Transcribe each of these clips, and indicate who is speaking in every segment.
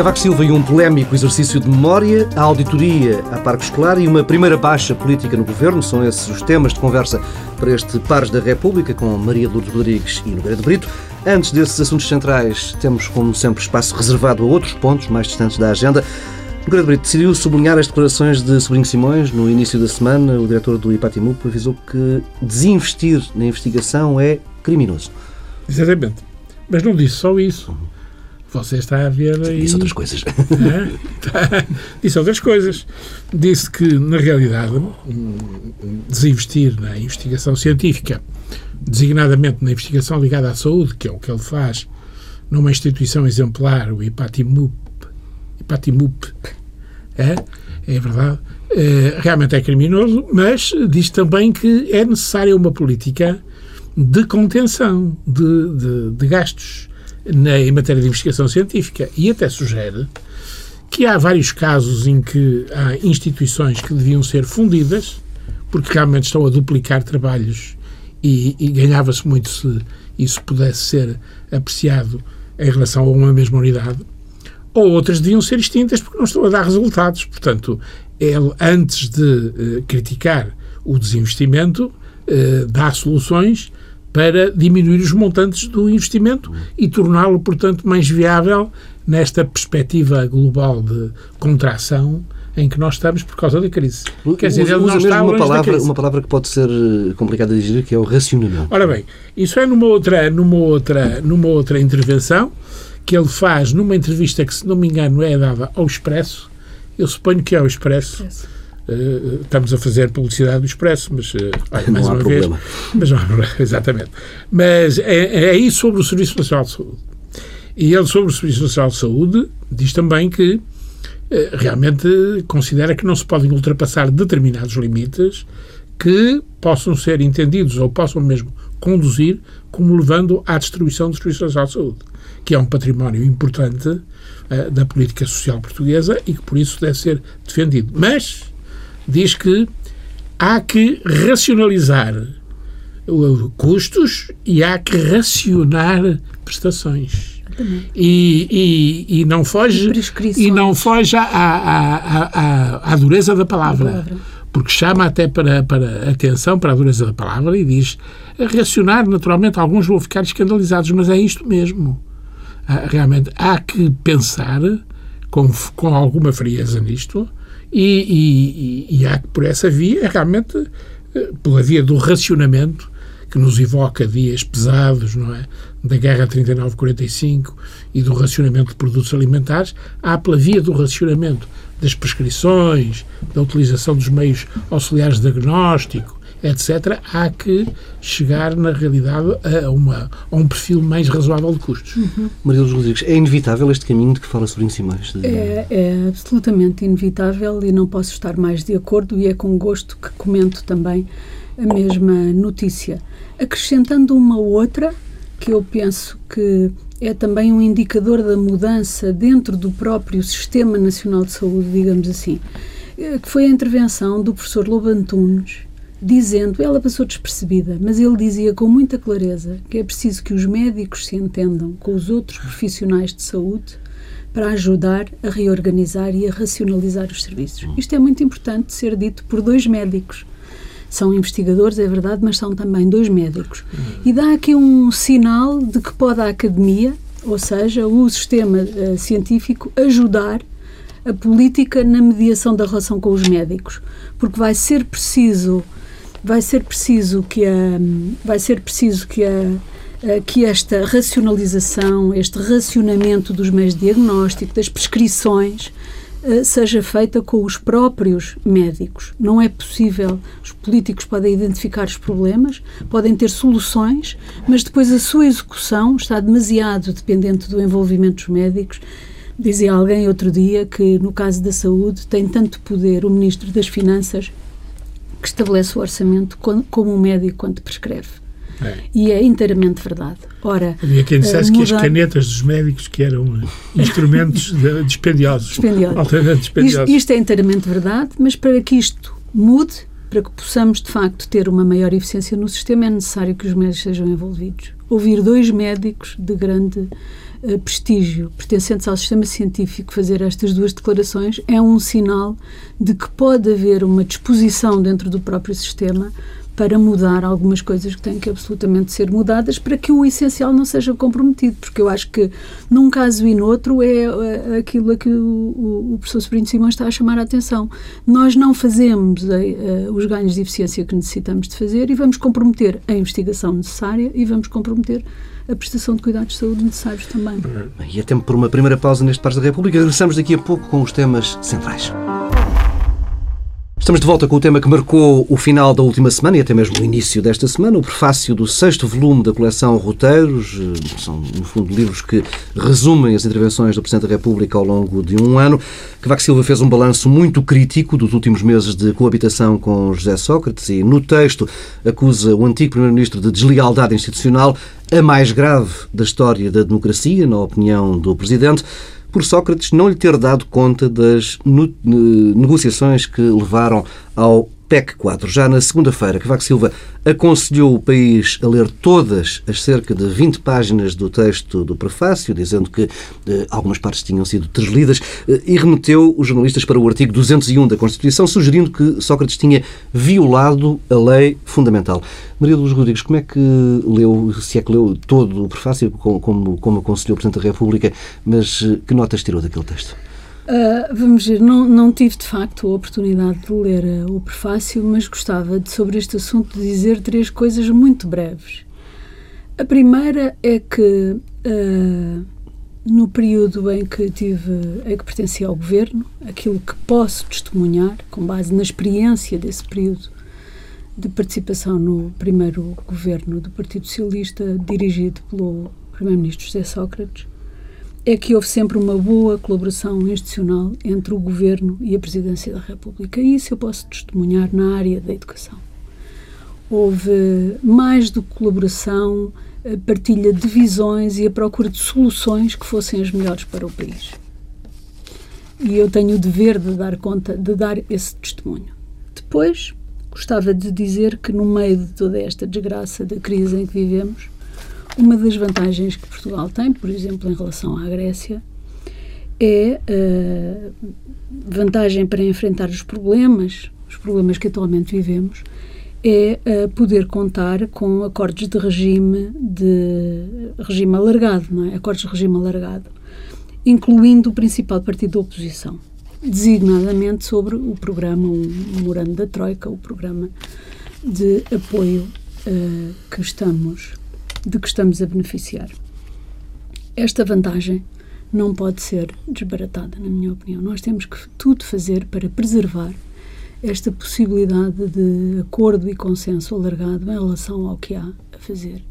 Speaker 1: Cavaco Silva e um polémico exercício de memória, a auditoria à Parque Escolar e uma primeira baixa política no governo são esses os temas de conversa para este Pares da República com Maria Lourdes Rodrigues e Nogueira de Brito. Antes desses assuntos centrais, temos, como sempre, espaço reservado a outros pontos mais distantes da agenda. Nogueira de Brito decidiu sublinhar as declarações de Sobrinho Simões no início da semana. O diretor do IPATIMUP avisou que desinvestir na investigação é criminoso.
Speaker 2: Exatamente. Mas não disse só isso. Você está a ver aí.
Speaker 1: Disse outras coisas.
Speaker 2: É? Disse outras coisas. Disse que, na realidade, desinvestir na investigação científica, designadamente na investigação ligada à saúde, que é o que ele faz numa instituição exemplar, o IPATIMUP, IPATIMUP é, é verdade, é, realmente é criminoso, mas diz também que é necessária uma política de contenção de, de, de gastos na, em matéria de investigação científica e até sugere que há vários casos em que há instituições que deviam ser fundidas porque realmente estão a duplicar trabalhos e, e ganhava-se muito se isso pudesse ser apreciado em relação a uma mesma unidade, ou outras deviam ser extintas porque não estão a dar resultados. Portanto, ele, antes de uh, criticar o desinvestimento, uh, dá soluções para diminuir os montantes do investimento e torná-lo, portanto, mais viável nesta perspectiva global de contração em que nós estamos por causa da crise.
Speaker 1: Quer dizer, ele não está uma palavra, uma palavra que pode ser eh, complicada de digerir, que é o racionamento.
Speaker 2: Ora bem, isso é numa outra, numa outra, numa outra intervenção que ele faz numa entrevista que, se não me engano, é dada ao Expresso. Eu suponho que é ao Expresso. Uh, estamos a fazer publicidade do Expresso, mas uh, olha, mais
Speaker 1: não
Speaker 2: uma
Speaker 1: problema.
Speaker 2: vez. Mas não há problema, exatamente. Mas é, é isso sobre o Serviço Nacional de Saúde. E ele, sobre o Serviço Nacional de Saúde, diz também que uh, realmente considera que não se podem ultrapassar determinados limites que possam ser entendidos ou possam mesmo conduzir como levando à destruição do Serviço Nacional de Saúde, que é um património importante da política social portuguesa e que por isso deve ser defendido. Mas diz que há que racionalizar custos e há que racionar prestações. E, e, e, não foge e não foge à, à, à, à dureza da palavra, porque chama até para, para atenção para a dureza da palavra e diz racionar naturalmente alguns vão ficar escandalizados mas é isto mesmo. Realmente há que pensar com, com alguma frieza nisto e, e, e há que, por essa via, realmente, eh, pela via do racionamento, que nos evoca dias pesados, não é? Da guerra 39-45 e do racionamento de produtos alimentares, há pela via do racionamento das prescrições, da utilização dos meios auxiliares de diagnóstico, etc., há que chegar, na realidade, a, uma, a um perfil mais razoável de custos.
Speaker 1: Uhum. Maria dos Rodrigues, é inevitável este caminho de que fala Sobrinho Simões? De...
Speaker 3: É, é absolutamente inevitável e não posso estar mais de acordo e é com gosto que comento também a mesma notícia. Acrescentando uma outra, que eu penso que é também um indicador da mudança dentro do próprio Sistema Nacional de Saúde, digamos assim, eh, que foi a intervenção do professor Lobo Antunes, dizendo, ela passou despercebida, mas ele dizia com muita clareza que é preciso que os médicos se entendam com os outros profissionais de saúde para ajudar a reorganizar e a racionalizar os serviços. Isto é muito importante ser dito por dois médicos. São investigadores, é verdade, mas são também dois médicos. E dá aqui um sinal de que pode a academia, ou seja, o sistema uh, científico, ajudar a política na mediação da relação com os médicos, porque vai ser preciso vai ser preciso que a, vai ser preciso que a que esta racionalização, este racionamento dos meios de diagnóstico, das prescrições, eh, seja feita com os próprios médicos. Não é possível. Os políticos podem identificar os problemas, podem ter soluções, mas depois a sua execução está demasiado dependente do envolvimento dos médicos. Dizia alguém outro dia que, no caso da saúde, tem tanto poder o Ministro das Finanças que estabelece o orçamento como um médico quando prescreve. É. E é inteiramente verdade. Ora,
Speaker 2: Havia quem dissesse que as canetas dos médicos que eram instrumentos dispendiosos,
Speaker 3: dispendiosos. altamente dispendiosos. Isto, isto é inteiramente verdade, mas para que isto mude, para que possamos de facto ter uma maior eficiência no sistema, é necessário que os médicos sejam envolvidos. Ouvir dois médicos de grande uh, prestígio pertencentes ao sistema científico fazer estas duas declarações é um sinal de que pode haver uma disposição dentro do próprio sistema para mudar algumas coisas que têm que absolutamente ser mudadas para que o essencial não seja comprometido, porque eu acho que num caso e noutro é, é aquilo a que o, o, professor Sobrinho Simões está a chamar a atenção. Nós não fazemos eh, eh, os ganhos de eficiência que necessitamos de fazer e vamos comprometer a investigação necessária e vamos comprometer a prestação de cuidados de saúde necessários também.
Speaker 1: E é tempo por uma primeira pausa neste Pares da República. Regressamos daqui a pouco com os temas centrais. Estamos de volta com o tema que marcou o final da última semana e até mesmo o início desta semana, o prefácio do sexto volume da coleção Roteiros. Eh, são, no fundo, livros que resumem as intervenções do Presidente da República ao longo de um ano. Cavaco Silva fez um balanço muito crítico dos últimos meses de coabitação com José Sócrates e, no texto, acusa o antigo Primeiro-Ministro de deslealdade institucional, a mais grave da história da democracia, na opinião do Presidente por Sócrates não lhe ter dado conta das negociações que levaram ao PEC 4. Já na segunda-feira, Cavaco Silva aconselhou o país a ler todas as cerca de 20 páginas do texto do prefácio, dizendo que eh, algumas partes tinham sido translidas, eh, e remeteu os jornalistas para o artigo 201 da Constituição, sugerindo que Sócrates tinha violado a lei fundamental. Maria Luz Rodrigues, como é que leu, se é que leu todo o prefácio, como, como, como aconselhou o Presidente da República, mas eh, que notas tirou daquele texto?
Speaker 3: Uh, vamos ver, não, não tive de facto a oportunidade de ler uh, o prefácio, mas gostava de, sobre este assunto dizer três coisas muito breves. A primeira é que uh, no período em que tive, em que pertencia ao governo, aquilo que posso testemunhar, com base na experiência desse período de participação no primeiro governo do Partido Socialista, dirigido pelo Primeiro-Ministro José Sócrates, é que houve sempre uma boa colaboração institucional entre o Governo e a Presidência da República. E isso eu posso testemunhar na área da educação. Houve mais do que colaboração, partilha de visões e a procura de soluções que fossem as melhores para o país. E eu tenho o dever de dar conta, de dar esse testemunho. Depois, gostava de dizer que no meio de toda esta desgraça da crise em que vivemos, uma das vantagens que Portugal tem, por exemplo, em relação à Grécia, é uh, vantagem para enfrentar os problemas, os problemas que atualmente vivemos, é uh, poder contar com acordos de regime de regime alargado, não é? Acordos de regime alargado, incluindo o principal partido da oposição, designadamente sobre o programa, o memorando da Troika, o programa de apoio uh, que estamos de que estamos a beneficiar. Esta vantagem não pode ser desbaratada, na minha opinião. Nós temos que tudo fazer para preservar esta possibilidade de acordo e consenso alargado em relação ao que há a fazer.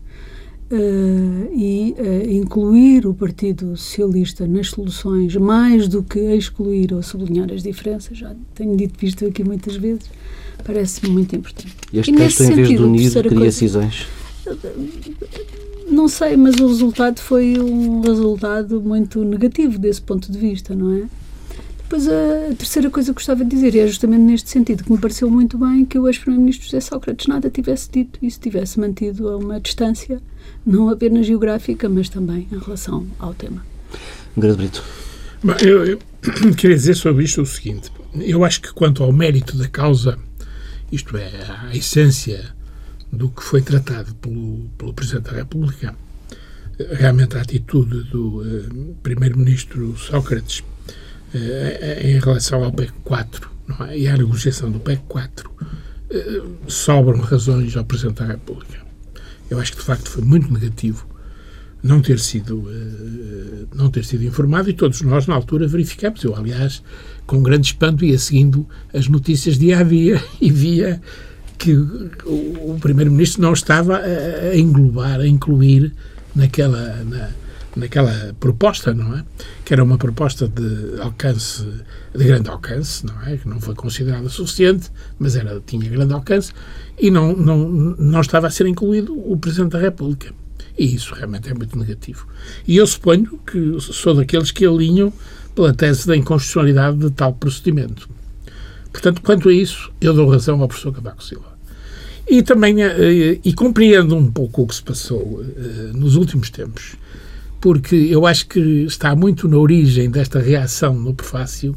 Speaker 3: Uh, e uh, incluir o Partido Socialista nas soluções, mais do que excluir ou sublinhar as diferenças, já tenho dito isto aqui muitas vezes, parece-me muito importante.
Speaker 1: E este e texto, em vez de unir, cria coisa, cisões?
Speaker 3: Não sei, mas o resultado foi um resultado muito negativo desse ponto de vista, não é? Depois a terceira coisa que gostava de dizer é justamente neste sentido que me pareceu muito bem que o ex-primeiro-ministro José Sócrates nada tivesse dito e se tivesse mantido a uma distância, não apenas geográfica, mas também em relação ao tema.
Speaker 1: Grande Brito.
Speaker 2: Bom, eu, eu queria dizer sobre isto o seguinte. Eu acho que quanto ao mérito da causa, isto é, a essência do que foi tratado pelo, pelo Presidente da República. Realmente a atitude do uh, Primeiro-Ministro Sócrates uh, em relação ao PEC 4 é? e à negociação do PEC 4 uh, sobram razões ao Presidente da República. Eu acho que de facto foi muito negativo não ter sido não ter sido informado e todos nós na altura verificamos. Eu aliás com grande espanto ia seguindo as notícias dia a dia e via que o, primeiro-ministro não estava a, englobar, a incluir naquela na, naquela proposta, não é? Que era uma proposta de alcance, de grande alcance, não é? Que não foi considerada suficiente, mas era tinha grande alcance e não não não estava a ser incluído o presidente da República. E isso realmente é muito negativo. E eu suponho que sou daqueles que alinham pela tese da inconstitucionalidade de tal procedimento. Portanto, quanto a isso, eu dou razão ao professor Cavaco Silva. E também, eh, e compreendo um pouco o que se passou eh, nos últimos tempos, porque eu acho que está muito na origem desta reação no prefácio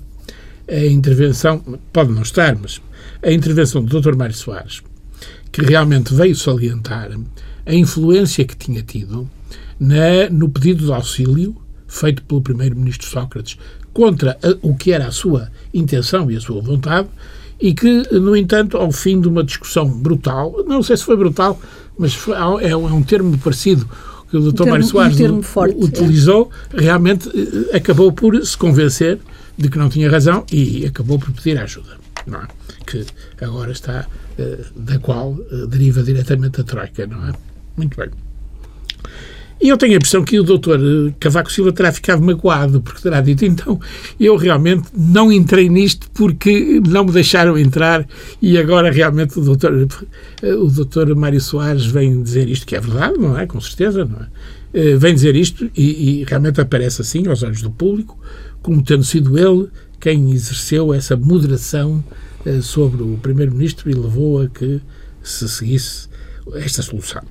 Speaker 2: a intervenção, pode não estar, mas a intervenção do Dr. Mário Soares, que realmente veio salientar a influência que tinha tido na, no pedido de auxílio feito pelo primeiro-ministro Sócrates contra a, o que era a sua intenção e a sua vontade e que, no entanto, ao fim de uma discussão brutal, não sei se foi brutal, mas foi, é, é um termo parecido que o Dr. Um Mário Soares
Speaker 3: um forte,
Speaker 2: utilizou, é. realmente eh, acabou por se convencer de que não tinha razão e acabou por pedir ajuda, não é? que agora está, uh, da qual uh, deriva diretamente a Troika, não é? Muito bem. E eu tenho a impressão que o doutor eh, Cavaco Silva terá ficado magoado, porque terá dito, então, eu realmente não entrei nisto porque não me deixaram entrar e agora realmente o doutor, eh, o doutor Mário Soares vem dizer isto, que é verdade, não é? Com certeza, não é? Eh, vem dizer isto e, e realmente aparece assim aos olhos do público, como tendo sido ele quem exerceu essa moderação sobre o Primeiro-Ministro e levou a que se seguisse esta solução.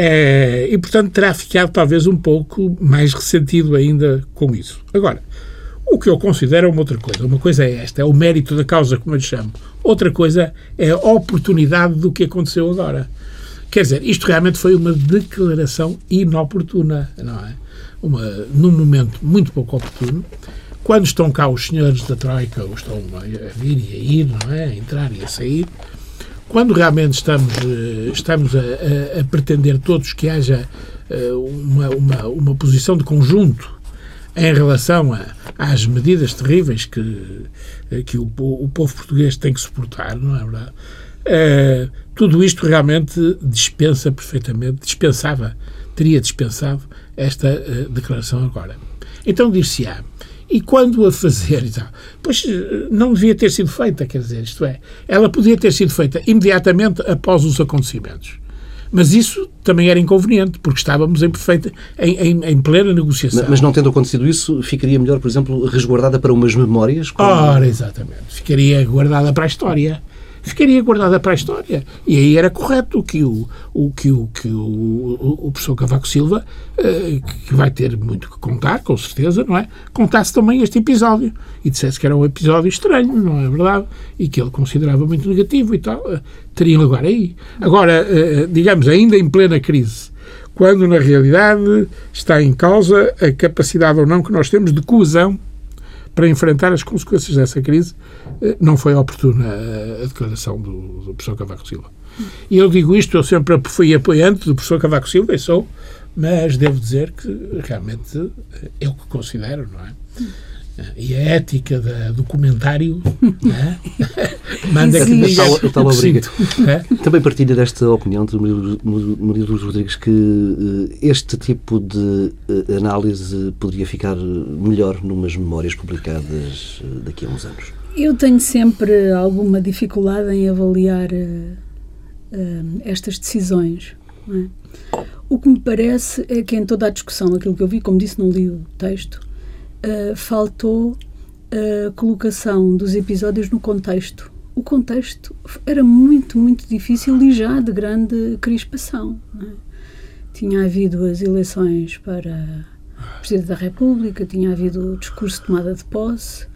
Speaker 2: É, e, portanto, terá ficado talvez um pouco mais ressentido ainda com isso. Agora, o que eu considero é uma outra coisa. Uma coisa é esta, é o mérito da causa, como eu lhe chamo. Outra coisa é a oportunidade do que aconteceu agora. Quer dizer, isto realmente foi uma declaração inoportuna, não é? Uma, num momento muito pouco oportuno, quando estão cá os senhores da Troika, ou estão a vir e a ir, não é? A entrar e a sair, quando realmente estamos, eh, estamos a, a, a pretender todos que haja eh, uma, uma, uma posição de conjunto em relação a, às medidas terríveis que, eh, que o, o povo português tem que suportar, não é verdade? Uh, tudo isto realmente dispensa perfeitamente, dispensava, teria dispensado esta uh, declaração agora. Então dir-se-á, e quando a fazer e tal? Pois não devia ter sido feita, quer dizer, isto é, ela podia ter sido feita imediatamente após os acontecimentos. Mas isso também era inconveniente, porque estávamos em, perfeita, em, em, em plena negociação.
Speaker 1: Mas, mas, não tendo acontecido isso, ficaria melhor, por exemplo, resguardada para umas memórias?
Speaker 2: Como... Ora, exatamente. Ficaria guardada para a história ficaria guardada para a história. E aí era correto que o, o, que o, que o, o professor Cavaco Silva, eh, que vai ter muito que contar, com certeza, não é? Contasse também este episódio e dissesse que era um episódio estranho, não é verdade? E que ele considerava muito negativo e tal. Eh, teriam lugar aí. Agora, eh, digamos, ainda em plena crise, quando na realidade está em causa a capacidade ou não que nós temos de coesão para enfrentar as consequências dessa crise, eh, não foi oportuna a declaração do, do professor Cavaco Silva. E eu digo isto, eu sempre fui apoiante do professor Cavaco Silva, e sou, mas devo dizer que realmente é o que considero, não é? E a ética da, do comentário né? manda que diga
Speaker 1: tal, tal obriga. É? Também partilha desta opinião de Maria dos Rodrigues que uh, este tipo de uh, análise poderia ficar melhor numas memórias publicadas uh, daqui a uns anos.
Speaker 3: Eu tenho sempre alguma dificuldade em avaliar estas decisões. É? O que me parece é que em toda a discussão, aquilo que eu vi, como disse, não li o texto, uh, faltou a colocação dos episódios no contexto. O contexto era muito, muito difícil e já de grande crispação. É? Tinha havido as eleições para Presidente da República, tinha havido o discurso de tomada de posse.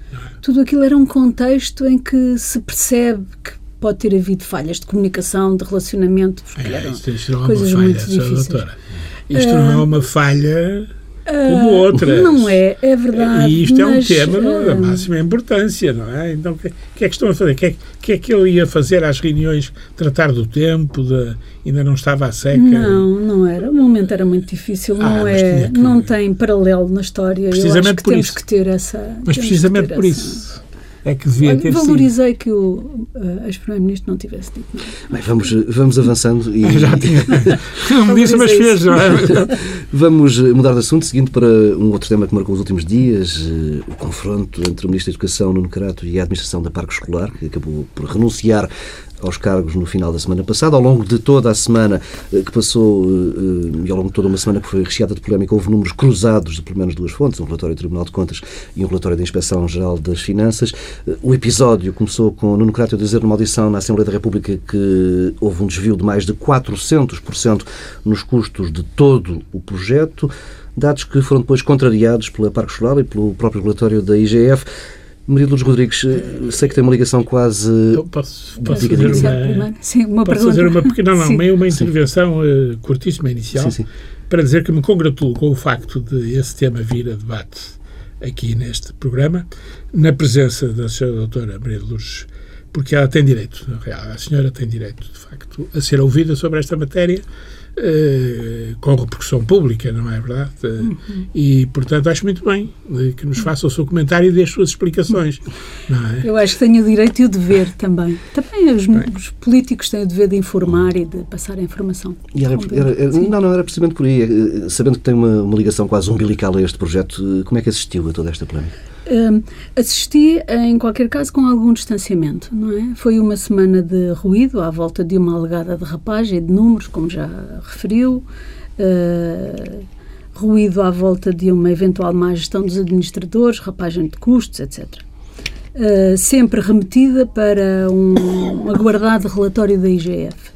Speaker 3: Tudo aquilo era um contexto em que se percebe que pode ter havido falhas de comunicação, de relacionamento, porque é, eram coisas
Speaker 2: falha,
Speaker 3: muito difíceis.
Speaker 2: Doutora. Isto não é uma falha como ah, outras.
Speaker 3: Não é, é verdade.
Speaker 2: E isto
Speaker 3: mas,
Speaker 2: é um tema uh, da máxima importância, não é? Então, o que, que, é que estão a fazer? O que, é, que é que ele ia fazer às reuniões? Tratar do tempo? De, ainda não estava a seca?
Speaker 3: Não, não era. O momento era muito difícil. Ah, não, é, não tem paralelo na história.
Speaker 2: Precisamente
Speaker 3: Eu acho que
Speaker 2: por
Speaker 3: temos
Speaker 2: isso.
Speaker 3: que ter essa.
Speaker 2: Mas precisamente por essa... isso é que devia ter
Speaker 3: Valorizei
Speaker 2: sido.
Speaker 3: que o uh, ex-primeiro-ministro não tivesse dito nada.
Speaker 1: Bem, vamos, vamos avançando e...
Speaker 2: Já tinha. não disse, mas fez, não é?
Speaker 1: vamos mudar de assunto, seguindo para um outro tema que marcou os últimos dias, uh, o confronto entre o Ministro da Educação, Nuno Crato, e a Administração da Parque Escolar, que acabou por renunciar aos cargos no final da semana passada. Ao longo de toda a semana que passou, e ao longo de toda uma semana que foi recheada de polémica, houve números cruzados de pelo menos duas fontes, um relatório do Tribunal de Contas e um relatório da Inspeção-Geral das Finanças. O episódio começou com Nuno Crato a dizer numa audição na Assembleia da República que houve um desvio de mais de 400% nos custos de todo o projeto, dados que foram depois contrariados pela Parque Escolar e pelo próprio relatório da IGF. Maria Lourdes Rodrigues, sei que tem uma ligação quase.
Speaker 2: Eu posso, posso fazer uma,
Speaker 3: sim, uma
Speaker 2: posso fazer uma pequena, não, uma, uma intervenção uh, curtíssima inicial sim, sim. para dizer que me congratulo com o facto de esse tema vir a debate aqui neste programa, na presença da senhora doutora Maria Lourdes porque ela tem direito, a senhora tem direito, de facto, a ser ouvida sobre esta matéria eh, com repercussão pública, não é verdade? Uhum. E, portanto, acho muito bem eh, que nos faça o seu comentário e dê as suas explicações. É?
Speaker 3: Eu acho que tenho o direito e o dever também. Também os, os, políticos têm o dever de informar e de passar a informação.
Speaker 1: E era, era, era, não, não, era precisamente por aí. Eh, sabendo que tem uma, uma ligação quase umbilical a este projeto, como é que assistiu a toda esta polémica?
Speaker 3: Um, assisti, em qualquer caso, com algum distanciamento, não é? Foi uma semana de ruído à volta de uma alegada derrapagem de números, como já referiu, uh, ruído à volta de uma eventual má gestão dos administradores, rapagem de custos, etc. Uh, sempre remetida para um aguardado relatório da IGF.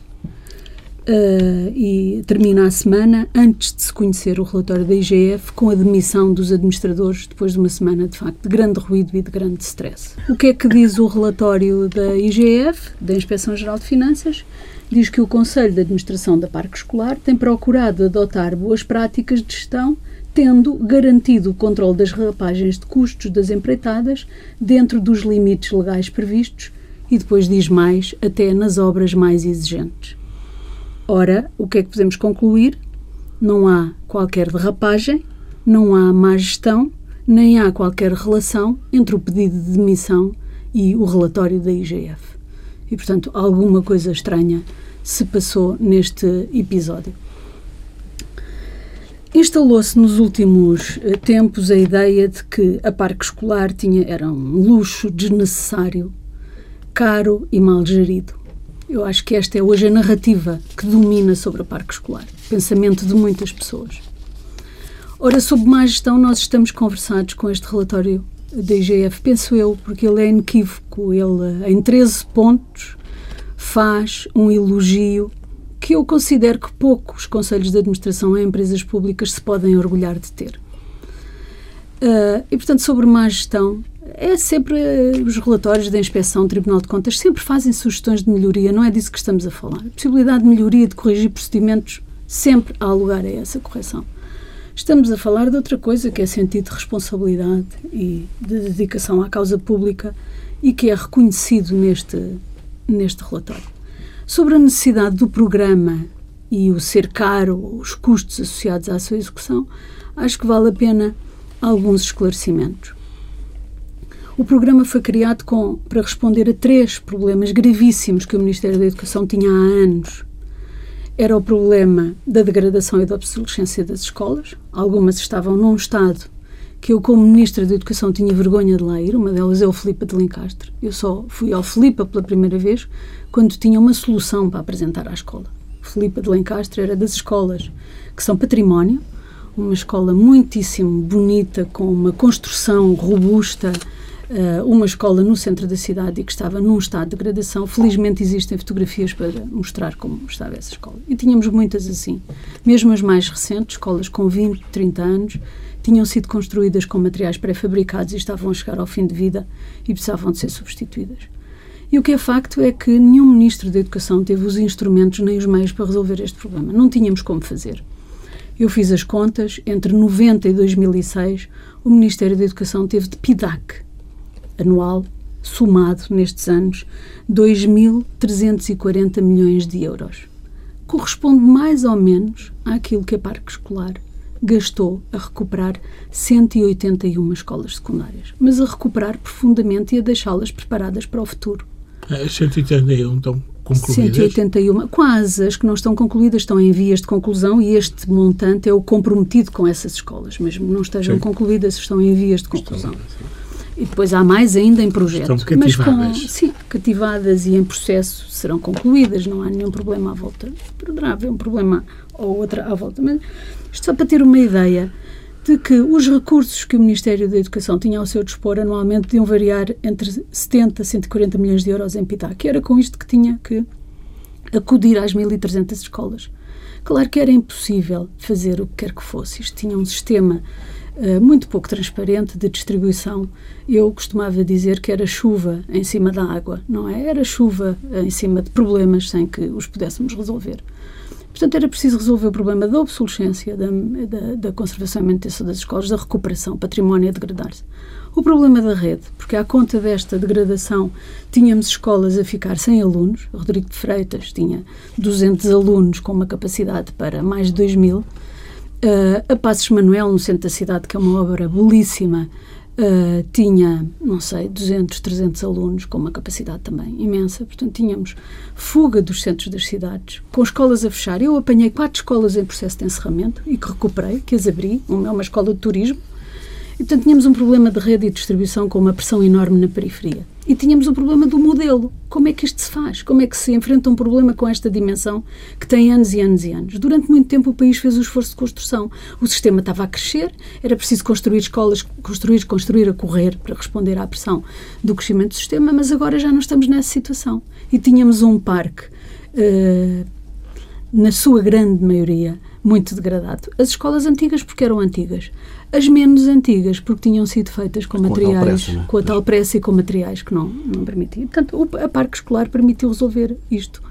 Speaker 3: Uh, e termina a semana antes de se conhecer o relatório da IGF com a demissão dos administradores depois de uma semana de facto de grande ruído e de grande stress. O que é que diz o relatório da IGF, da Inspeção Geral de Finanças? Diz que o Conselho de Administração da Parque Escolar tem procurado adotar boas práticas de gestão, tendo garantido o controle das rapagens de custos das empreitadas dentro dos limites legais previstos e depois diz mais, até nas obras mais exigentes. Ora, o que é que podemos concluir? Não há qualquer derrapagem, não há má gestão, nem há qualquer relação entre o pedido de demissão e o relatório da IGF. E, portanto, alguma coisa estranha se passou neste episódio. Instalou-se nos últimos eh, tempos a ideia de que a parque escolar tinha, era um luxo desnecessário, caro e mal gerido. Eu acho que esta é hoje a narrativa que domina sobre o parque escolar, pensamento de muitas pessoas. Ora, sobre má gestão, nós estamos conversados com este relatório da IGF, penso eu, porque ele é inequívoco. Ele, em 13 pontos, faz um elogio que eu considero que poucos conselhos de administração em empresas públicas se podem orgulhar de ter. Uh, e, portanto, sobre má gestão, é sempre eh, os relatórios da inspeção do Tribunal de Contas sempre fazem sugestões de melhoria, não é disso que estamos a falar. A possibilidade de melhoria, de corrigir procedimentos, sempre há lugar a essa correção. Estamos a falar de outra coisa que é sentido de responsabilidade e de dedicação à causa pública e que é reconhecido neste, neste relatório. Sobre a necessidade do programa e o ser caro, os custos associados à sua execução, acho que vale a pena alguns esclarecimentos. O programa foi criado com, para responder a três problemas gravíssimos que o Ministério da Educação tinha há anos. Era o problema da degradação e da obsolescência das escolas. Algumas estavam num estado que eu, como Ministra da Educação, tinha vergonha de lá ir. Uma delas é o Filipe de Lencastre. Eu só fui ao Filipe pela primeira vez quando tinha uma solução para apresentar à escola. Filipe de Lencastre era das escolas que são património, uma escola muitíssimo bonita, com uma construção robusta, uh, uma escola no centro da cidade e que estava num estado de degradação. Felizmente existem fotografias para mostrar como estava essa escola. E tínhamos muitas assim. Mesmo as mais recentes, escolas com 20, 30 anos, tinham sido construídas com materiais pré-fabricados e estavam a chegar ao fim de vida e precisavam de ser substituídas. E o que é facto é que nenhum Ministro da Educação teve os instrumentos nem os meios para resolver este problema. Não tínhamos como fazer. Eu fiz as contas, entre 90 e 2006, o Ministério da Educação teve de PIDAC, anual, somado nestes anos, 2.340 milhões de euros. Corresponde mais ou menos àquilo que a Parque Escolar gastou a recuperar 181 escolas secundárias, mas a recuperar profundamente e a deixá-las preparadas para o futuro.
Speaker 2: As 181 estão concluídas?
Speaker 3: 181, quase. As que não estão concluídas estão em vias de conclusão e este montante é o comprometido com essas escolas, mesmo não estejam Sim. concluídas, estão em vias de conclusão. Estão, E depois há mais ainda em projeto.
Speaker 2: Estão cativadas.
Speaker 3: Mas com, sim, cativadas e em processo serão concluídas, não há nenhum problema à volta. Poderá haver um problema ou outra à volta. Mas isto só para ter uma ideia de que os recursos que o Ministério da Educação tinha ao seu dispor anualmente podiam variar entre 70 a 140 milhões de euros em PITA, que era com isto que tinha que acudir às 1.300 escolas. Claro que era impossível fazer o que quer que fosse. Isto tinha um sistema muito pouco transparente de distribuição. Eu costumava dizer que era chuva em cima da água, não é? Era chuva em cima de problemas sem que os pudéssemos resolver. Portanto, era preciso resolver o problema da obsolescência, da, da, da conservação e manutenção das escolas, da recuperação, património a degradar-se. O problema da rede, porque à conta desta degradação tínhamos escolas a ficar sem alunos. Rodrigo de Freitas tinha 200 alunos com uma capacidade para mais de 2 mil. Uh, a Passos Manuel, no centro da cidade, que é uma obra belíssima, uh, tinha, não sei, 200, 300 alunos, com uma capacidade também imensa. Portanto, tínhamos fuga dos centros das cidades, com escolas a fechar. Eu apanhei quatro escolas em processo de encerramento e que recuperei, que as abri. Uma é uma escola de turismo, e, portanto, tínhamos um problema de rede e distribuição com uma pressão enorme na periferia. E tínhamos o problema do modelo. Como é que isto se faz? Como é que se enfrenta um problema com esta dimensão que tem anos e anos e anos? Durante muito tempo o país fez o esforço de construção. O sistema estava a crescer, era preciso construir escolas, construir, construir a correr para responder à pressão do crescimento do sistema, mas agora já não estamos nessa situação. E tínhamos um parque, uh, na sua grande maioria, muito degradado. As escolas antigas, porque eram antigas as menos antigas, porque tinham sido feitas com, com materiais, a pressa, é? com a tal pressa e com materiais que não, não permitiam. Portanto, a Parque Escolar permitiu resolver isto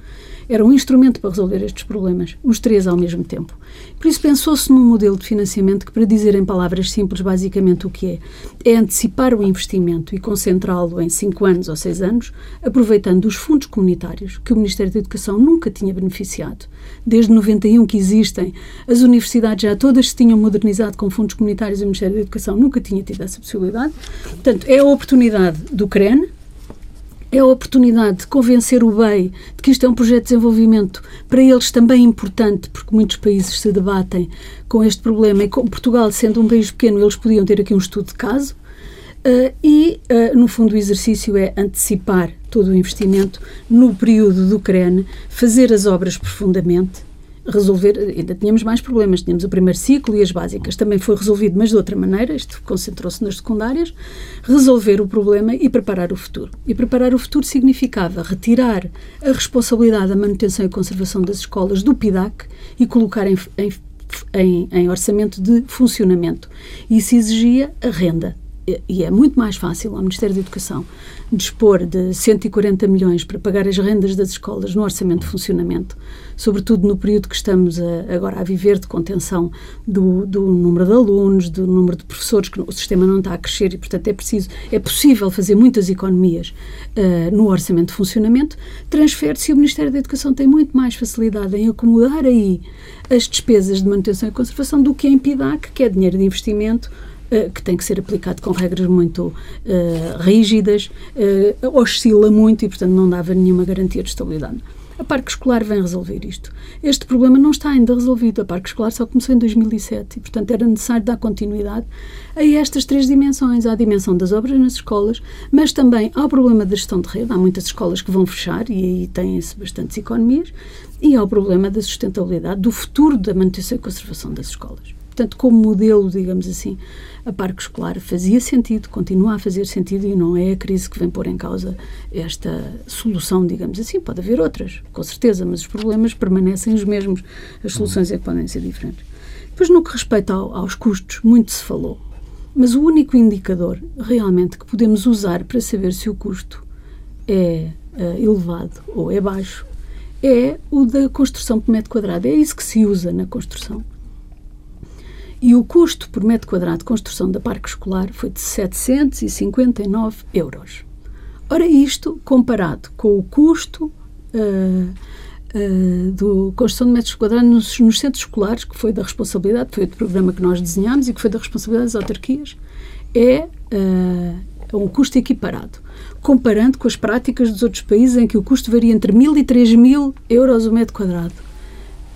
Speaker 3: era um instrumento para resolver estes problemas, os três ao mesmo tempo. Por isso pensou-se num modelo de financiamento que, para dizer em palavras simples, basicamente o que é, é antecipar o investimento e concentrá-lo em cinco anos ou seis anos, aproveitando os fundos comunitários que o Ministério da Educação nunca tinha beneficiado. Desde 91 que existem, as universidades já todas se tinham modernizado com fundos comunitários e o Ministério da Educação nunca tinha tido essa possibilidade. Portanto, é a oportunidade do CREN, é a oportunidade de convencer o BEI de que isto é um projeto de desenvolvimento para eles também importante, porque muitos países se debatem com este problema e com Portugal, sendo um país pequeno, eles podiam ter aqui um estudo de caso. Uh, e, uh, no fundo, o exercício é antecipar todo o investimento no período do CREN, fazer as obras profundamente, resolver, ainda tínhamos mais problemas, tínhamos o primeiro ciclo e as básicas, também foi resolvido, mas de outra maneira, isto concentrou-se nas secundárias, resolver o problema e preparar o futuro. E preparar o futuro significava retirar a responsabilidade da manutenção e conservação das escolas do PIDAC e colocar em, em, em, em orçamento de funcionamento. Isso exigia a renda, e é muito mais fácil ao Ministério da Educação dispor de 140 milhões para pagar as rendas das escolas no orçamento de funcionamento, sobretudo no período que estamos a, agora a viver de contenção do, do, número de alunos, do número de professores, que o sistema não está a crescer e, portanto, é preciso, é possível fazer muitas economias uh, no orçamento de funcionamento, transfere-se e o Ministério da Educação tem muito mais facilidade em acomodar aí as despesas de manutenção e conservação do que em PIDAC, que é dinheiro de investimento que tem que ser aplicado com regras muito uh, rígidas, uh, oscila muito e, portanto, não dava nenhuma garantia de estabilidade. A Parque Escolar vem resolver isto. Este problema não está ainda resolvido. A Parque Escolar só começou em 2007 e, portanto, era necessário dar continuidade a estas três dimensões. à dimensão das obras nas escolas, mas também ao problema da gestão de rede. Há muitas escolas que vão fechar e aí têm-se bastantes economias. E ao problema da sustentabilidade, do futuro da manutenção e conservação das escolas. Portanto, como modelo, digamos assim, a parque escolar fazia sentido, continua a fazer sentido e não é a crise que vem pôr em causa esta solução, digamos assim. Pode haver outras, com certeza, mas os problemas permanecem os mesmos. As soluções é que podem ser diferentes. Depois, no que respeita ao, aos custos, muito se falou. Mas o único indicador realmente que podemos usar para saber se o custo é uh, elevado ou é baixo é o da construção por metro quadrado. É isso que se usa na construção. E o custo por metro quadrado de construção da parque escolar foi de 759 euros. Ora, isto comparado com o custo uh, uh, do construção de metros quadrados nos, nos, centros escolares, que foi da responsabilidade, foi do programa que nós desenhámos e que foi da responsabilidade das autarquias, é uh, um custo equiparado. Comparando com as práticas dos outros países em que o custo varia entre 1.000 e 3.000 euros o metro quadrado.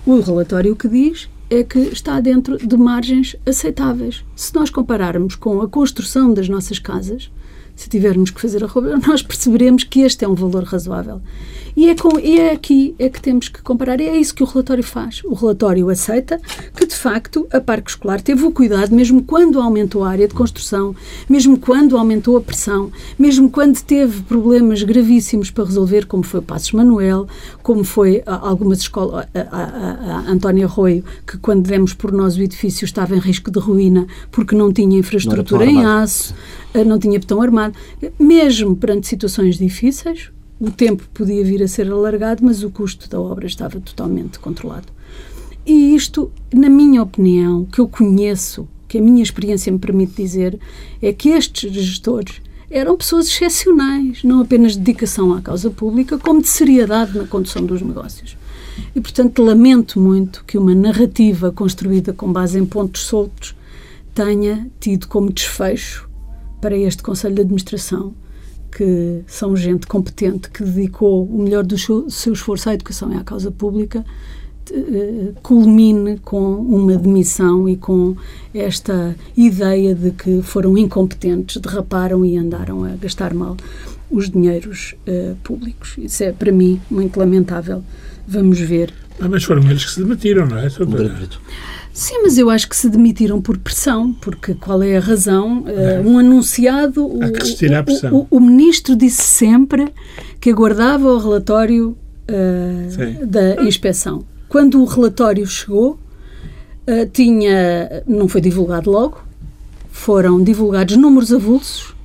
Speaker 3: O relatório que diz é que está dentro de margens aceitáveis. Se nós compararmos com a construção das nossas casas, se tivermos que fazer a roupa, nós perceberemos que este é um valor razoável. E é, com, e é aqui é que temos que comparar. E é isso que o relatório faz. O relatório aceita que, de facto, a Parque Escolar teve o cuidado, mesmo quando aumentou a área de construção, mesmo quando aumentou a pressão, mesmo quando teve problemas gravíssimos para resolver, como foi o Passos Manuel, como foi algumas escolas, a, a, a Antónia Arroio, que quando demos por nós o edifício estava em risco de ruína porque não tinha infraestrutura não em aço, não tinha betão armado. Mesmo perante situações difíceis, o tempo podia vir a ser alargado, mas o custo da obra estava totalmente controlado. E isto, na minha opinião, que eu conheço, que a minha experiência me permite dizer, é que estes gestores eram pessoas excepcionais, não apenas de dedicação à causa pública, como de seriedade na condução dos negócios. E, portanto, lamento muito que uma narrativa construída com base em pontos soltos tenha tido como desfecho para este Conselho de Administração que são gente competente que dedicou o melhor do seu esforço à educação e à causa pública, eh, culmine com uma demissão e com esta ideia de que foram incompetentes, derraparam e andaram a gastar mal os dinheiros uh, públicos. Isso é, para mim, muito lamentável. Vamos ver.
Speaker 2: Ah, mas foram eles que se demitiram, não é?
Speaker 3: Sim, mas eu acho que se demitiram por pressão, porque qual é a razão? Uh, um anunciado. O,
Speaker 2: o,
Speaker 3: o, o, ministro disse sempre que aguardava o relatório uh, da inspeção. Quando o relatório chegou, uh, tinha, não foi divulgado logo, foram divulgados números avulsos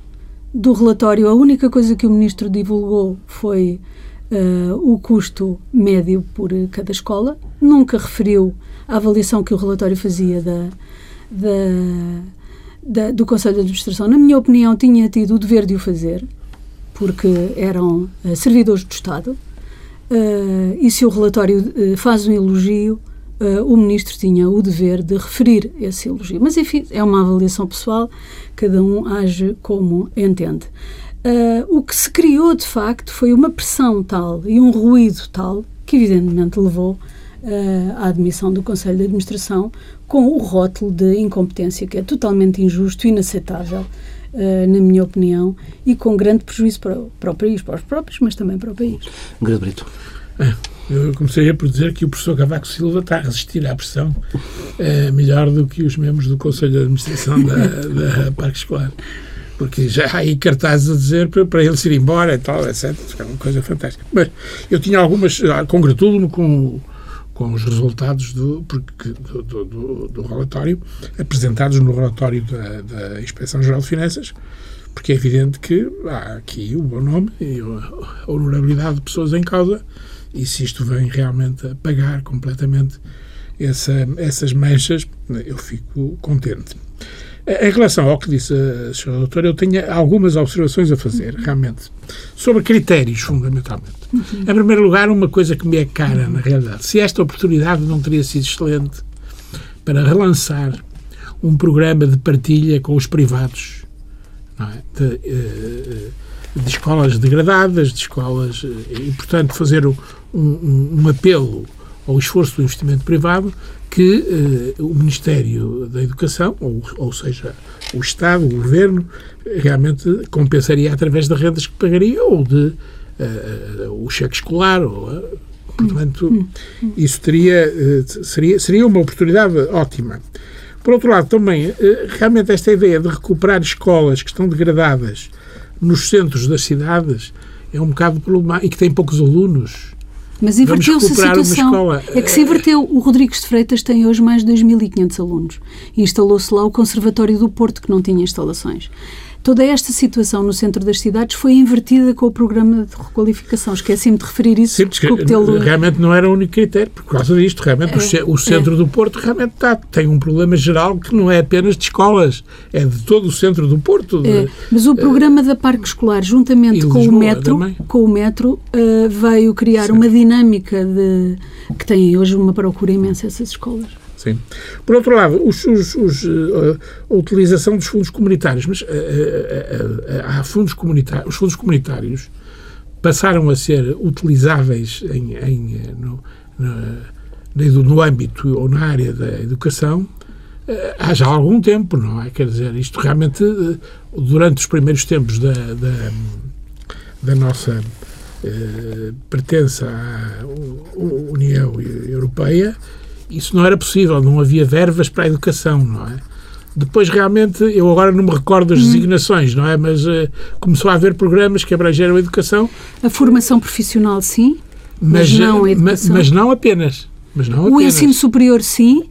Speaker 3: do relatório. A única coisa que o ministro divulgou foi o custo médio por cada escola, nunca referiu a avaliação que o relatório fazia da, da, da, do Conselho de Administração, na minha opinião, tinha tido o dever de o fazer, porque eram uh, servidores do Estado, uh, e se o relatório uh, faz um elogio, o Ministro tinha o dever de referir esse elogio. Mas, enfim, é uma avaliação pessoal, cada um age como entende. o que se criou, de facto, foi uma pressão tal e um ruído tal que, evidentemente, levou uh, à admissão do Conselho de Administração com o rótulo de incompetência, que é totalmente injusto e inaceitável, uh, na minha opinião, e com grande prejuízo para, para o país, para os próprios, mas também para o país.
Speaker 1: Grande Brito.
Speaker 2: É, eu começaria por dizer que o professor Cavaco Silva está a resistir à pressão é, melhor do que os membros do Conselho de Administração da, da Parque Escolar porque já há aí cartazes a dizer para, para ele se ir embora e tal, etc. É uma coisa fantástica. Mas eu tinha algumas. Ah, congratulo-me com com os resultados do, porque, do, do, do, relatório, apresentados no relatório da, da Inspeção Geral de Finanças, porque é evidente que há aqui o bom nome e a honorabilidade de pessoas em causa, e se isto vem realmente a pagar completamente essa, essas manchas, eu fico contente. Em relação ao que disse a senhora doutora, eu tenho algumas observações a fazer, realmente, sobre critérios, fundamentalmente. Uhum. Em primeiro lugar, uma coisa que me é cara, na realidade. Se esta oportunidade não teria sido excelente para relançar um programa de partilha com os privados, é? de, eh, de, escolas degradadas, de escolas. Eh, e, portanto, fazer um, um, um apelo ao esforço do investimento privado que eh, o Ministério da Educação, ou, ou seja, o Estado, o Governo, realmente compensaria através das rendas que pagaria ou de uh, o cheque escolar. Ou, uh, portanto, hum, hum. isso teria, uh, seria, seria uma oportunidade ótima. Por outro lado, também, realmente esta ideia de recuperar escolas que estão degradadas nos centros das cidades é um bocado problemático e que têm poucos alunos
Speaker 3: mas inverteu-se a situação. É que se inverteu. O Rodrigues de Freitas tem hoje mais de 2.500 alunos. E instalou-se lá o Conservatório do Porto, que não tinha instalações. Toda esta situação no centro das cidades foi invertida com o programa de requalificação. Esqueci-me de referir isso.
Speaker 2: Sim, porque realmente não era o único critério, por causa disto. Realmente é, o, centro é. do Porto realmente está, tem um problema geral que não é apenas de escolas, é de todo o centro do Porto. De, é,
Speaker 3: mas o programa da Parque Escolar, juntamente com o metro, com o metro uh, veio criar Sim. uma dinâmica de, que tem hoje uma procura imensa essas escolas.
Speaker 2: Sim. Por outro lado, os, os, os, uh, a utilização dos fundos comunitários, mas uh, uh, há fundos comunitários, os fundos comunitários passaram a ser utilizáveis em, em no, no, no, âmbito ou na área da educação há já algum tempo, não é? Quer dizer, isto realmente, durante os primeiros tempos da, da, da nossa eh, pertença à União Europeia, isso não era possível, não havia verbas para a educação, não é? Depois, realmente, eu agora não me recordo das hum. designações, não é? Mas uh, começou a haver programas que abrangeram a educação.
Speaker 3: A formação profissional, sim, mas, mas não a educação.
Speaker 2: Mas, mas, não apenas. Mas não
Speaker 3: o ensino superior, sim,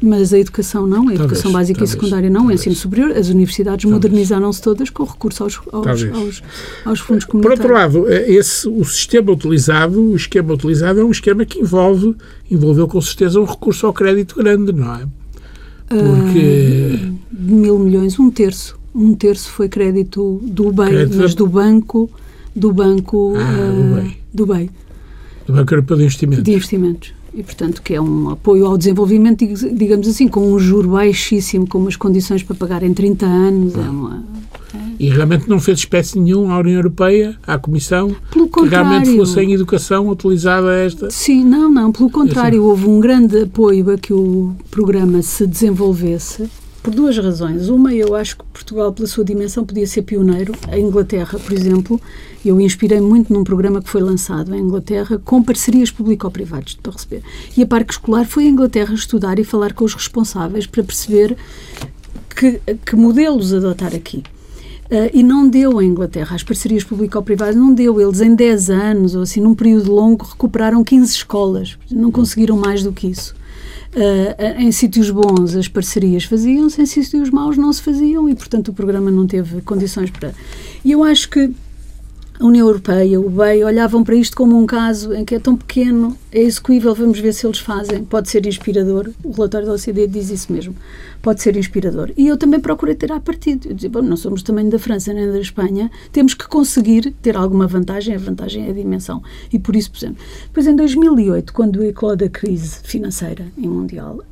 Speaker 3: mas a educação não, a educação talvez, básica talvez, e secundária não, talvez. o ensino superior, as universidades modernizaram-se todas com recurso aos, aos, aos, aos, fundos comunitários.
Speaker 2: Por outro lado, eh, esse, o sistema utilizado, o esquema utilizado é um esquema que envolve, envolveu com certeza um recurso ao crédito grande, não é?
Speaker 3: Porque... Uh, de mil milhões, um terço. Um terço foi crédito do BEI, crédito mas do banco, do banco
Speaker 2: ah, uh, do, BEI.
Speaker 3: do BEI.
Speaker 2: Do Banco Europeu de Investimentos.
Speaker 3: De Investimentos e, portanto, que é um apoio ao desenvolvimento, digamos assim, com um juro baixíssimo, com umas condições para pagar em 30 anos. É uma,
Speaker 2: é. E realmente não fez espécie nenhuma à União Europeia, à Comissão, pelo que realmente fosse em educação utilizada esta.
Speaker 3: Sim, não, não. Pelo contrário, assim. houve um grande apoio a que o programa se desenvolvesse por duas razões. Uma, eu acho que Portugal, pela sua dimensão, podia ser pioneiro. A Inglaterra, por exemplo, eu inspirei muito num programa que foi lançado em Inglaterra com parcerias público-privadas para receber. E a Parque Escolar foi à Inglaterra estudar e falar com os responsáveis para perceber que, que modelos adotar aqui. Uh, e não deu à Inglaterra, as parcerias público-privadas não deu. Eles, em 10 anos, ou assim, num período longo, recuperaram 15 escolas. Não conseguiram mais do que isso. Uh, em sítios bons as parcerias faziam-se, em sítios maus não se faziam e, portanto, o programa não teve condições para. E eu acho que a União Europeia, o BEI, olhavam para isto como um caso em que é tão pequeno, é execuível, vamos ver se eles fazem. Pode ser inspirador, o relatório da OCDE diz isso mesmo, pode ser inspirador. E eu também procurei ter a partido. Eu dizia, bom, não somos também da França nem da Espanha, temos que conseguir ter alguma vantagem, a vantagem é a dimensão. E por isso pusemos. Depois, em 2008, quando eclode a crise financeira e mundial,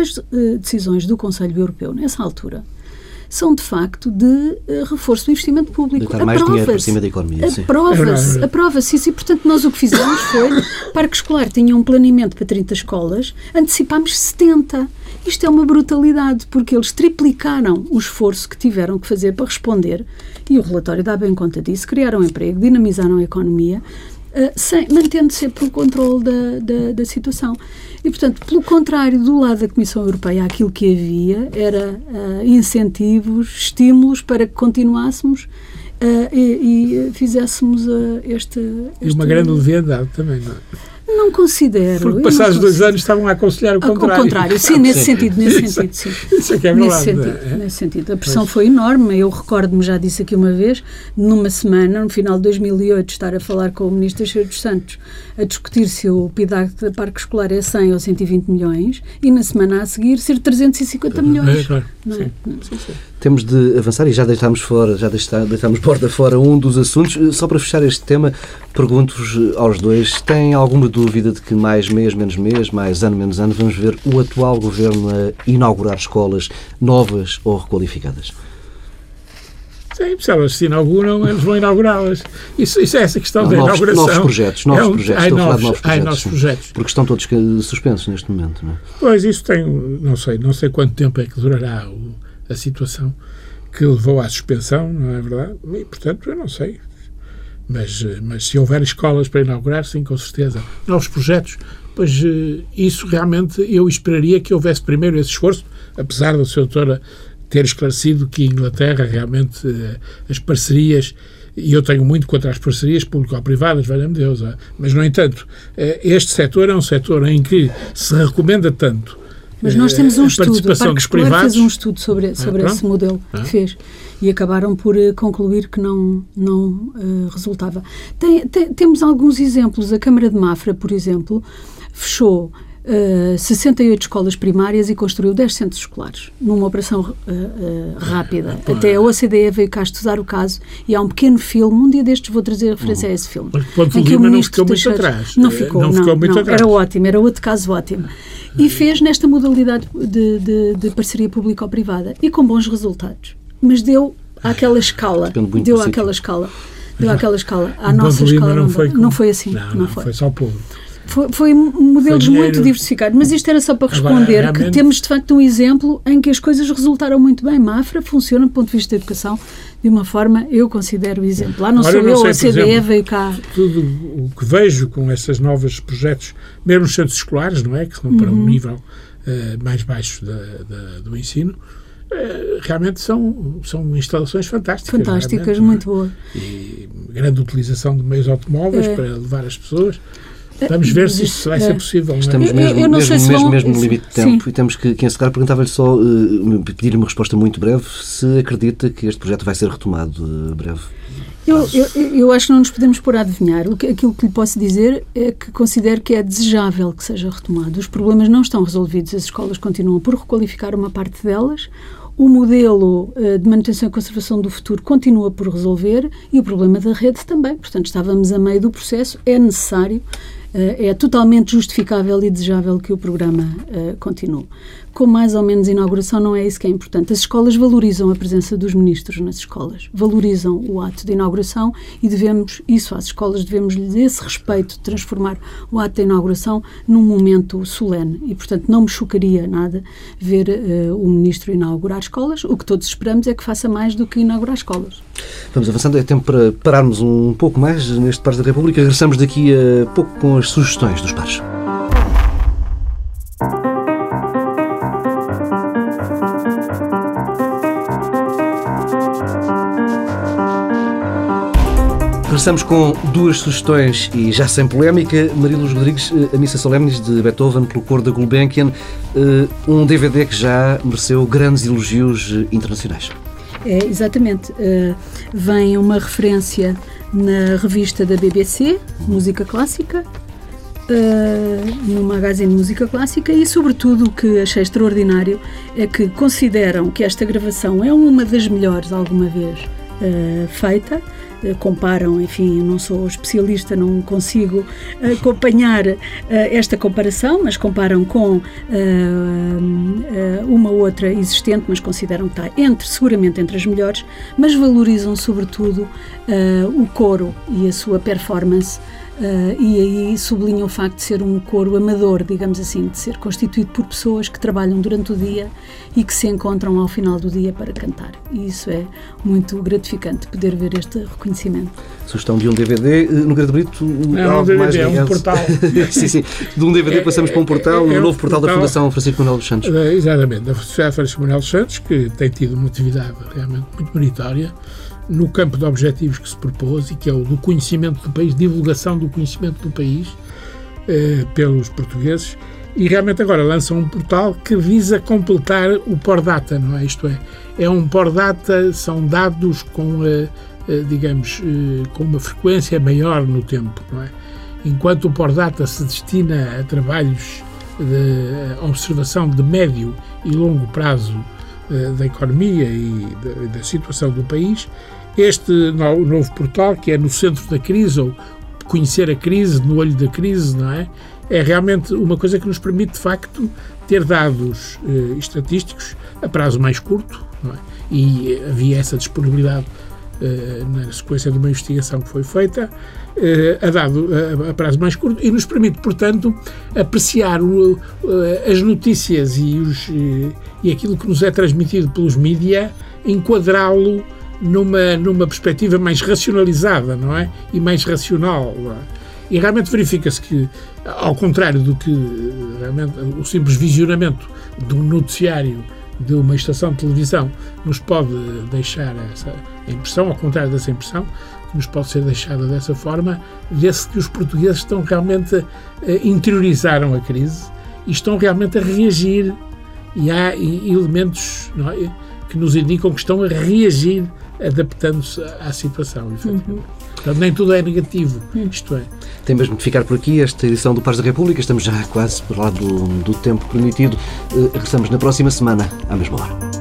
Speaker 3: as eh, decisões do Conselho Europeu, nessa altura, são de facto de uh, reforço do investimento público.
Speaker 1: Deitar mais dinheiro para cima da economia.
Speaker 3: Aprova-se, aprova-se isso. E, portanto, nós o que fizemos foi, Parque Escolar tinha um planeamento para 30 escolas, antecipámos 70. Isto é uma brutalidade, porque eles triplicaram o esforço que tiveram que fazer para responder, e o relatório dá bem conta disso, criaram emprego, dinamizaram a economia, mantendo sempre o controle da, da, da situação. E, portanto, pelo contrário, do lado da Comissão Europeia, aquilo que havia era uh, incentivos, estímulos para que continuássemos uh, e, e, fizéssemos uh, este, este,
Speaker 2: E uma grande leviandade também, não é?
Speaker 3: Não considero.
Speaker 2: Porque passados dois anos estavam a aconselhar o contrário.
Speaker 3: Ao contrário, sim, nesse sim. sentido, nesse sentido, sim.
Speaker 2: Isso é que é verdade.
Speaker 3: Nesse sentido, é? nesse sentido. A pressão foi enorme. Eu recordo-me, já disse aqui uma vez, numa semana, no final de 2008, estar a falar com o Ministro Cheiro dos Santos a discutir se o PIDAC da Parque Escolar é 100 ou 120 milhões e na semana a seguir ser 350 milhões.
Speaker 2: É, claro.
Speaker 3: Não
Speaker 2: é? Sim. Sim, sim.
Speaker 1: Temos de avançar e já deitámos fora, já deitámos porta fora um dos assuntos. Só para fechar este tema, pergunto-vos aos dois, têm alguma dúvida de que mais mês, menos mês, mais ano, menos ano, vamos ver o atual governo a inaugurar escolas novas ou requalificadas?
Speaker 2: Sim, se elas se inauguram, eles vão inaugurá-las. Isso, isso é essa questão
Speaker 1: Não,
Speaker 2: da
Speaker 1: novos,
Speaker 2: inauguração.
Speaker 1: Novos projetos, novos é um, projetos. Estou novos, a falar de novos projetos.
Speaker 2: novos projetos.
Speaker 1: Porque estão todos suspensos neste momento, não é?
Speaker 2: Pois, isso tem, não sei, não sei quanto tempo é que durará o, a situação que levou à suspensão, não é verdade? E, portanto, eu não sei. Mas, mas se houver escolas para inaugurar, sim, com certeza. Novos projetos, pois eh, isso realmente eu esperaria que houvesse primeiro esse esforço, apesar da sua doutora ter esclarecido que a Inglaterra realmente eh, as parcerias e eu tenho muito contra as parcerias público-privadas, valha-me Deus, é? mas, no entanto, eh, este setor é um setor em que se recomenda tanto
Speaker 3: mas nós temos um estudo, o Parque Escolar fez um estudo sobre, sobre ah, esse modelo, ah. fez, e acabaram por uh, concluir que não, não uh, resultava. Tem, tem, temos alguns exemplos, a Câmara de Mafra, por exemplo, fechou uh, 68 escolas primárias e construiu 10 centros escolares, numa operação uh, uh, rápida. Ah, Até a OCDE veio cá estudar o caso e há um pequeno filme, um dia destes vou trazer a referência a esse filme.
Speaker 2: Mas Ponte Lima não ficou muito atrás.
Speaker 3: Não ficou, não, não ficou muito não, atrás. Era ótimo, era outro caso ótimo. E fez nesta modalidade de, de, de parceria público-privada e com bons resultados. Mas deu àquela escala. Deu àquela escala. Deu àquela escala. À nossa escala
Speaker 2: não,
Speaker 3: foi, não foi assim.
Speaker 2: Não, não, foi. foi só público.
Speaker 3: Foi, foi modelos
Speaker 2: Foi
Speaker 3: muito diversificados, mas isto era só para
Speaker 2: Agora,
Speaker 3: responder
Speaker 2: realmente-
Speaker 3: que temos de facto um exemplo em que as coisas resultaram muito bem. Mafra funciona do ponto de vista da educação de uma forma, eu considero exemplar. Não
Speaker 2: Agora,
Speaker 3: sou
Speaker 2: eu não sei,
Speaker 3: a CDE
Speaker 2: exemplo,
Speaker 3: veio cá.
Speaker 2: Tudo o que vejo com esses novos projetos, mesmo nos centros escolares, não é? Que são para
Speaker 3: Uhum.
Speaker 2: um nível eh, mais baixo da- da- do ensino, eh, realmente são, são instalações fantásticas.
Speaker 3: Fantásticas, muito boa.
Speaker 2: E grande utilização de meios automóveis
Speaker 3: É.
Speaker 2: para levar as pessoas. Vamos ver se isto vai
Speaker 3: É.
Speaker 2: ser possível. não é?
Speaker 1: Estamos
Speaker 3: Eu-
Speaker 1: mesmo,
Speaker 3: eu não
Speaker 1: mesmo,
Speaker 3: sei se
Speaker 1: mesmo,
Speaker 3: vão-
Speaker 1: mesmo no limite de
Speaker 3: Sim.
Speaker 1: tempo e temos que, que encerrar. Perguntava-lhe só, eh, pedir-lhe uma resposta muito breve, se acredita que este projeto vai ser retomado eh, breve.
Speaker 3: Eu, eu, eu acho que não nos podemos pôr a adivinhar. O que, aquilo que lhe posso dizer é que considero que é desejável que seja retomado. Os problemas não estão resolvidos, as escolas continuam por requalificar uma parte delas. O modelo eh, de manutenção e conservação do futuro continua por resolver e o problema da rede também. Portanto, estávamos a meio do processo, é necessário, é totalmente justificável e desejável que o programa eh, continue. Com mais ou menos inauguração, não é isso que é importante. As escolas valorizam a presença dos ministros nas escolas, valorizam o ato de inauguração e devemos, isso às escolas, devemos lhes esse respeito de transformar o ato de inauguração num momento solene. E, portanto, não me chocaria nada ver eh, o ministro inaugurar escolas. O que todos esperamos é que faça mais do que inaugurar escolas.
Speaker 1: Vamos avançando, é tempo para pararmos um pouco mais neste Pares da República. Regressamos daqui a pouco com as sugestões dos pares. Regressamos com duas sugestões e já sem polémica. Maria Luz Rodrigues, eh, a Missa Solemnis de Beethoven pelo cor da Gulbenkian, eh, um DVD que já mereceu grandes elogios eh, internacionais.
Speaker 3: É, exatamente. Vem uma referência na revista da BBC, Música Clássica, uh, no magazine Música Clássica, e, sobretudo, o que achei extraordinário é que consideram que esta gravação é uma das melhores alguma vez feita. Uh, comparam, enfim, não sou especialista, não consigo acompanhar uh, esta comparação, mas comparam com uh, uma outra existente, mas consideram que está entre, seguramente entre as melhores, mas valorizam sobretudo o coro e a sua performance. Uh, e aí sublinham o facto de ser um coro amador, digamos assim, de ser constituído por pessoas que trabalham durante o dia e que se encontram ao final do dia para cantar. E isso é muito gratificante, poder ver este reconhecimento.
Speaker 1: Sugestão de um DVD. No Grande Brito,
Speaker 2: Não,
Speaker 1: algo
Speaker 2: um DVD,
Speaker 1: mais
Speaker 2: é um portal.
Speaker 1: sim, sim. De um DVD passamos para um portal,
Speaker 2: é
Speaker 1: um
Speaker 2: um
Speaker 1: novo portal da
Speaker 2: portal-
Speaker 1: Fundação Francisco Manuel dos Santos.
Speaker 2: Eh, Exatamente, da Sociedade Francisco Manuel dos Santos, que tem tido uma atividade realmente muito meritória no campo de objetivos que se propôs e que é o do conhecimento do país, divulgação do conhecimento do país eh, pelos portugueses. E realmente agora lançam um portal que visa completar o Pordata, não é? Isto é, é um Pordata, são dados com, eh, eh, digamos, eh, com uma frequência maior no tempo, não é? Enquanto o Pordata se destina a trabalhos de eh, observação de médio e longo prazo da economia e da, da situação do país, este no- novo portal, que é no centro da crise, ou conhecer a crise, no olho da crise, não é? É realmente uma coisa que nos permite, de facto, ter dados eh, estatísticos a prazo mais curto, é? E eh, havia essa disponibilidade eh, na sequência de uma investigação que foi feita, eh, a dado a, a prazo mais curto, e nos permite, portanto, apreciar o- eh, as notícias e, os, eh, e aquilo que nos é transmitido pelos mídia, enquadrá-lo numa, numa perspectiva mais racionalizada, não é? E mais racional. E realmente verifica-se que, ao contrário do que eh, realmente o simples visionamento de um noticiário de uma estação de televisão nos pode deixar essa impressão, ao contrário dessa impressão, nos pode ser deixada dessa forma, vê-se que os portugueses estão realmente eh, interiorizaram a crise e estão realmente a reagir e há elementos não é, que nos indicam que estão a reagir adaptando-se à situação, efetivamente. Portanto, nem tudo é negativo, isto é.
Speaker 1: Tem mesmo de ficar por aqui esta edição do Pares da República. Estamos já quase por lá do, do tempo permitido. Eh, regressamos na próxima semana, à mesma hora.